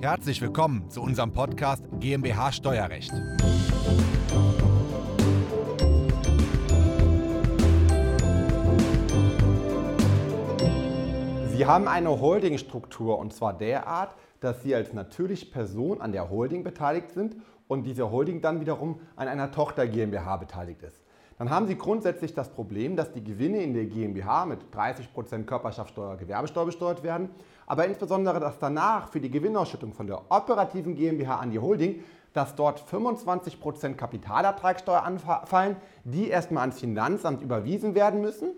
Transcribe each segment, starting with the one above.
Herzlich willkommen zu unserem Podcast GmbH Steuerrecht. Sie haben eine Holdingstruktur und zwar derart, dass Sie als natürliche Person an der Holding beteiligt sind und diese Holding dann wiederum an einer Tochter GmbH beteiligt ist. Dann haben Sie grundsätzlich das Problem, dass die Gewinne in der GmbH mit 30% Körperschaftssteuer, Gewerbesteuer besteuert werden, aber insbesondere, dass danach für die Gewinnausschüttung von der operativen GmbH an die Holding, dass dort 25% Kapitalertragssteuer anfallen, die erstmal ans Finanzamt überwiesen werden müssen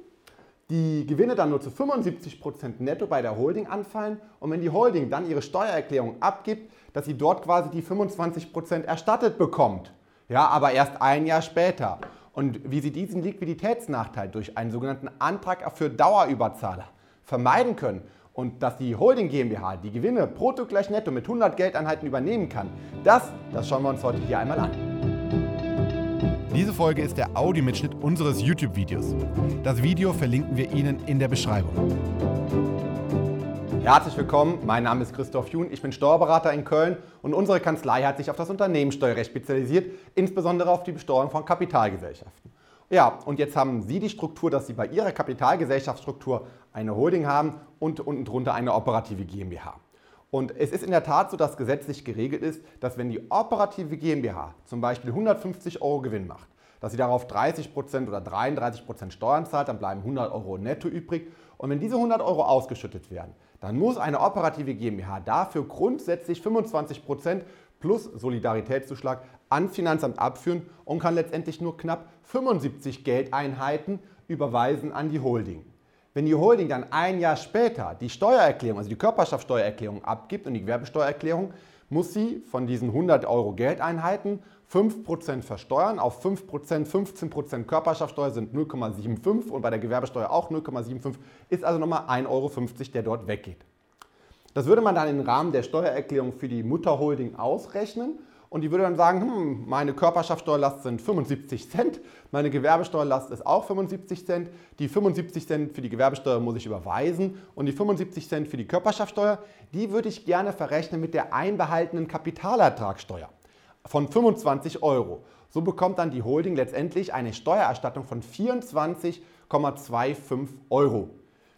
die Gewinne dann nur zu 75% netto bei der Holding anfallen und wenn die Holding dann ihre Steuererklärung abgibt, dass sie dort quasi die 25% erstattet bekommt. Ja, aber erst ein Jahr später. Und wie sie diesen Liquiditätsnachteil durch einen sogenannten Antrag für Dauerüberzahler vermeiden können und dass die Holding GmbH die Gewinne brutto gleich netto mit 100 Geldeinheiten übernehmen kann, das, das schauen wir uns heute hier einmal an. Diese Folge ist der Audiomitschnitt unseres YouTube-Videos. Das Video verlinken wir Ihnen in der Beschreibung. Herzlich willkommen, mein Name ist Christoph Jun, ich bin Steuerberater in Köln und unsere Kanzlei hat sich auf das Unternehmenssteuerrecht spezialisiert, insbesondere auf die Besteuerung von Kapitalgesellschaften. Ja, und jetzt haben Sie die Struktur, dass Sie bei Ihrer Kapitalgesellschaftsstruktur eine Holding haben und unten drunter eine operative GmbH. Und es ist in der Tat so, dass gesetzlich geregelt ist, dass wenn die operative GmbH zum Beispiel 150 Euro Gewinn macht, dass sie darauf 30% oder 33% Steuern zahlt, dann bleiben 100 Euro netto übrig. Und wenn diese 100 Euro ausgeschüttet werden, dann muss eine operative GmbH dafür grundsätzlich 25% plus Solidaritätszuschlag an Finanzamt abführen und kann letztendlich nur knapp 75 Geldeinheiten überweisen an die Holding. Wenn die Holding dann ein Jahr später die Steuererklärung, also die Körperschaftssteuererklärung abgibt und die Gewerbesteuererklärung, muss sie von diesen 100 Euro Geldeinheiten 5% versteuern. Auf 5%, 15% Körperschaftssteuer sind 0,75 und bei der Gewerbesteuer auch 0,75, ist also nochmal 1,50 Euro, der dort weggeht. Das würde man dann im Rahmen der Steuererklärung für die Mutterholding ausrechnen und die würde dann sagen, hm, meine Körperschaftssteuerlast sind 75 Cent, meine Gewerbesteuerlast ist auch 75 Cent, die 75 Cent für die Gewerbesteuer muss ich überweisen und die 75 Cent für die Körperschaftssteuer, die würde ich gerne verrechnen mit der einbehaltenen Kapitalertragssteuer von 25 Euro. So bekommt dann die Holding letztendlich eine Steuererstattung von 24,25 Euro.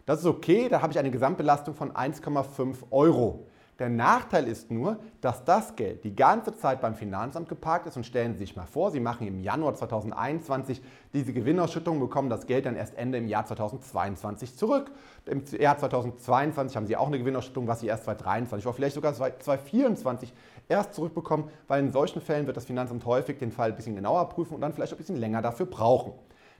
Das ist okay, da habe ich eine Gesamtbelastung von 1,5 Euro. Der Nachteil ist nur, dass das Geld die ganze Zeit beim Finanzamt geparkt ist und stellen Sie sich mal vor, Sie machen im Januar 2021 diese Gewinnausschüttung, bekommen das Geld dann erst Ende im Jahr 2022 zurück. Im Jahr 2022 haben Sie auch eine Gewinnausschüttung, was Sie erst 2023 oder vielleicht sogar 2024 erst zurückbekommen, weil in solchen Fällen wird das Finanzamt häufig den Fall ein bisschen genauer prüfen und dann vielleicht ein bisschen länger dafür brauchen.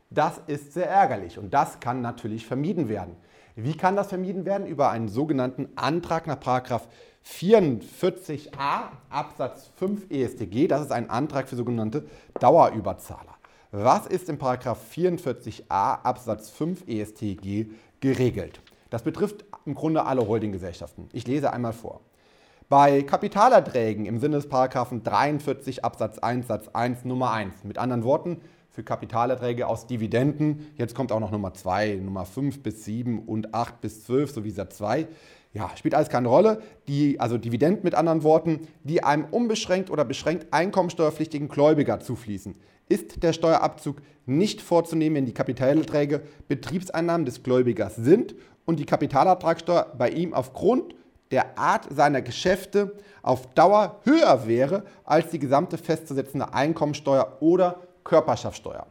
Das ist sehr ärgerlich und das kann natürlich vermieden werden. Wie kann das vermieden werden? Über einen sogenannten Antrag nach 44a Absatz 5 EStG. Das ist ein Antrag für sogenannte Dauerüberzahler. Was ist in 44a Absatz 5 EStG geregelt? Das betrifft im Grunde alle Holdinggesellschaften. Ich lese einmal vor. Bei Kapitalerträgen im Sinne des 43 Absatz 1 Satz 1 Nummer 1, mit anderen Worten, für Kapitalerträge aus Dividenden. Jetzt kommt auch noch Nummer 2, Nummer 5 bis 7 und 8 bis 12 sowie Satz 2. Ja, spielt alles keine Rolle. Die, also Dividenden mit anderen Worten, die einem unbeschränkt oder beschränkt einkommensteuerpflichtigen Gläubiger zufließen. Ist der Steuerabzug nicht vorzunehmen, wenn die Kapitalerträge Betriebseinnahmen des Gläubigers sind und die Kapitalertragssteuer bei ihm aufgrund der Art seiner Geschäfte auf Dauer höher wäre als die gesamte festzusetzende Einkommensteuer oder Körperschaftssteuer.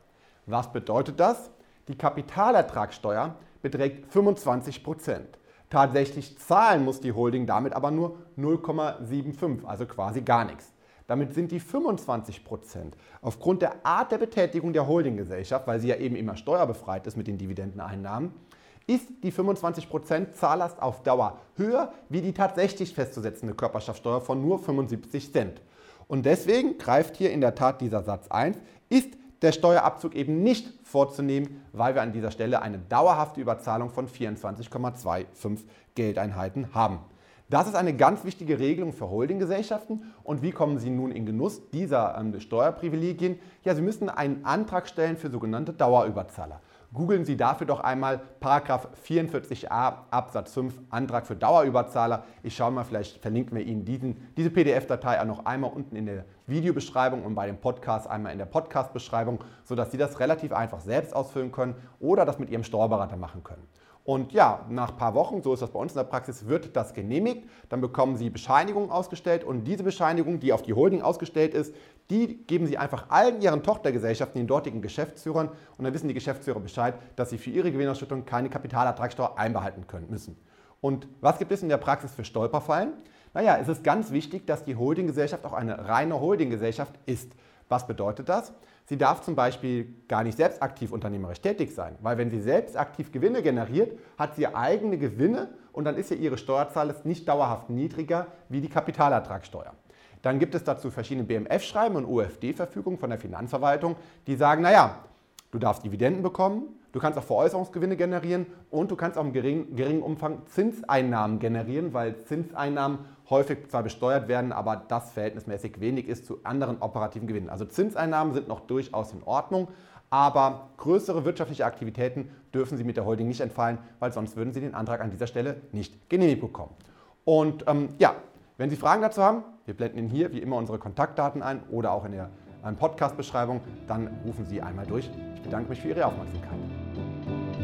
Was bedeutet das? Die Kapitalertragssteuer beträgt 25 Prozent. Tatsächlich zahlen muss die Holding damit aber nur 0,75, also quasi gar nichts. Damit sind die 25 Prozent aufgrund der Art der Betätigung der Holdinggesellschaft, weil sie ja eben immer steuerbefreit ist mit den Dividendeneinnahmen, ist die 25 Prozent Zahllast auf Dauer höher wie die tatsächlich festzusetzende Körperschaftssteuer von nur 75 Cent. Und deswegen greift hier in der Tat dieser Satz 1, ist der Steuerabzug eben nicht vorzunehmen, weil wir an dieser Stelle eine dauerhafte Überzahlung von 24,25 Geldeinheiten haben. Das ist eine ganz wichtige Regelung für Holdinggesellschaften. Und wie kommen Sie nun in Genuss dieser ähm, Steuerprivilegien? Ja, Sie müssen einen Antrag stellen für sogenannte Dauerüberzahler. Googeln Sie dafür doch einmal Paragraph 44a Absatz 5 Antrag für Dauerüberzahler. Ich schaue mal, vielleicht verlinken wir Ihnen diesen, diese PDF-Datei auch noch einmal unten in der Videobeschreibung und bei dem Podcast einmal in der Podcast-Beschreibung, sodass Sie das relativ einfach selbst ausfüllen können oder das mit Ihrem Steuerberater machen können. Und ja, nach ein paar Wochen, so ist das bei uns in der Praxis, wird das genehmigt. Dann bekommen Sie Bescheinigungen ausgestellt und diese Bescheinigung, die auf die Holding ausgestellt ist, die geben Sie einfach allen Ihren Tochtergesellschaften, den dortigen Geschäftsführern und dann wissen die Geschäftsführer Bescheid, dass sie für ihre Gewinnausschüttung keine Kapitalertragssteuer einbehalten können müssen. Und was gibt es in der Praxis für Stolperfallen? Naja, es ist ganz wichtig, dass die Holdinggesellschaft auch eine reine Holdinggesellschaft ist. Was bedeutet das? Sie darf zum Beispiel gar nicht selbst aktiv unternehmerisch tätig sein, weil wenn sie selbst aktiv Gewinne generiert, hat sie eigene Gewinne und dann ist ja ihre Steuerzahl nicht dauerhaft niedriger wie die Kapitalertragssteuer. Dann gibt es dazu verschiedene BMF-Schreiben und OFD-Verfügungen von der Finanzverwaltung, die sagen, naja, du darfst Dividenden bekommen, du kannst auch Veräußerungsgewinne generieren und du kannst auch im geringen, geringen Umfang Zinseinnahmen generieren, weil Zinseinnahmen häufig zwar besteuert werden, aber das verhältnismäßig wenig ist zu anderen operativen Gewinnen. Also Zinseinnahmen sind noch durchaus in Ordnung, aber größere wirtschaftliche Aktivitäten dürfen Sie mit der Holding nicht entfallen, weil sonst würden Sie den Antrag an dieser Stelle nicht genehmigt bekommen. Und ähm, ja, wenn Sie Fragen dazu haben, wir blenden Ihnen hier wie immer unsere Kontaktdaten ein oder auch in der Podcast-Beschreibung, dann rufen Sie einmal durch. Ich bedanke mich für Ihre Aufmerksamkeit.